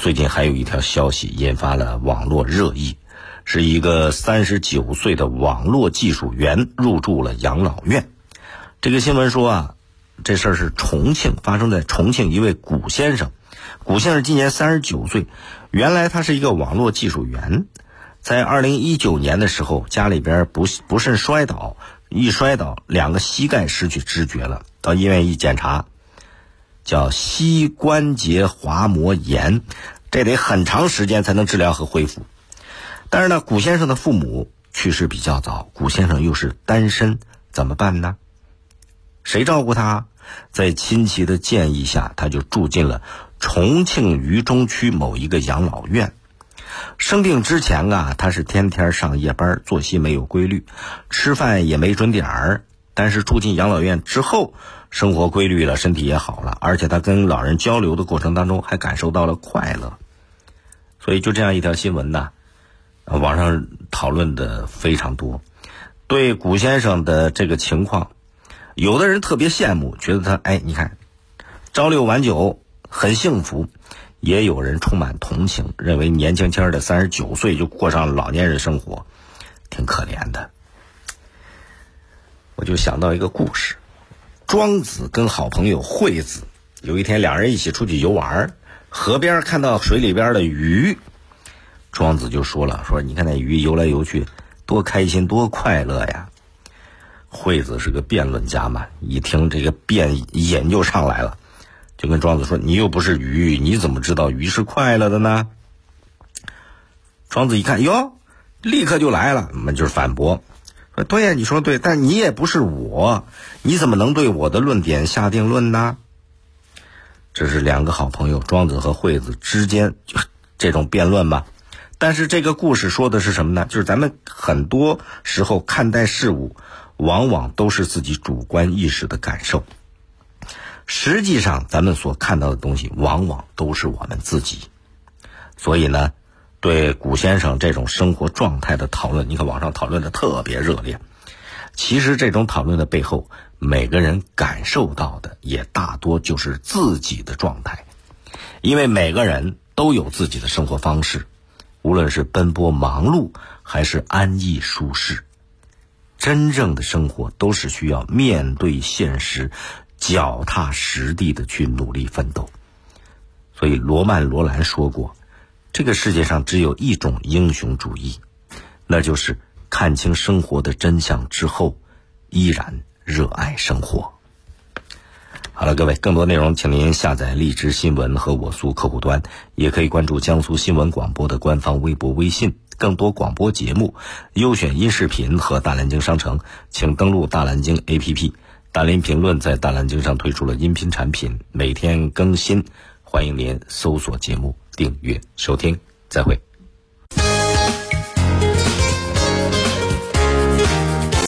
最近还有一条消息引发了网络热议，是一个三十九岁的网络技术员入住了养老院。这个新闻说啊，这事儿是重庆发生在重庆一位古先生，古先生今年三十九岁，原来他是一个网络技术员，在二零一九年的时候家里边不不慎摔倒，一摔倒两个膝盖失去知觉了，到医院一检查。叫膝关节滑膜炎，这得很长时间才能治疗和恢复。但是呢，古先生的父母去世比较早，古先生又是单身，怎么办呢？谁照顾他？在亲戚的建议下，他就住进了重庆渝中区某一个养老院。生病之前啊，他是天天上夜班，作息没有规律，吃饭也没准点儿。但是住进养老院之后，生活规律了，身体也好了，而且他跟老人交流的过程当中还感受到了快乐，所以就这样一条新闻呢，网上讨论的非常多。对古先生的这个情况，有的人特别羡慕，觉得他哎，你看朝六晚九很幸福；也有人充满同情，认为年轻轻的三十九岁就过上老年人生活，挺可怜的。我就想到一个故事。庄子跟好朋友惠子有一天，两人一起出去游玩，河边看到水里边的鱼，庄子就说了：“说你看那鱼游来游去，多开心，多快乐呀！”惠子是个辩论家嘛，一听这个辩瘾就上来了，就跟庄子说：“你又不是鱼，你怎么知道鱼是快乐的呢？”庄子一看，哟，立刻就来了，那就是反驳。对呀，你说对，但你也不是我，你怎么能对我的论点下定论呢？这是两个好朋友庄子和惠子之间这种辩论吧。但是这个故事说的是什么呢？就是咱们很多时候看待事物，往往都是自己主观意识的感受。实际上，咱们所看到的东西，往往都是我们自己。所以呢。对古先生这种生活状态的讨论，你看网上讨论的特别热烈。其实这种讨论的背后，每个人感受到的也大多就是自己的状态，因为每个人都有自己的生活方式，无论是奔波忙碌还是安逸舒适，真正的生活都是需要面对现实、脚踏实地的去努力奋斗。所以罗曼·罗兰说过。这个世界上只有一种英雄主义，那就是看清生活的真相之后，依然热爱生活。好了，各位，更多内容请您下载荔枝新闻和我苏客户端，也可以关注江苏新闻广播的官方微博、微信。更多广播节目、优选音视频和大蓝鲸商城，请登录大蓝鲸 APP。大林评论在大蓝鲸上推出了音频产品，每天更新，欢迎您搜索节目。订阅收听，再会。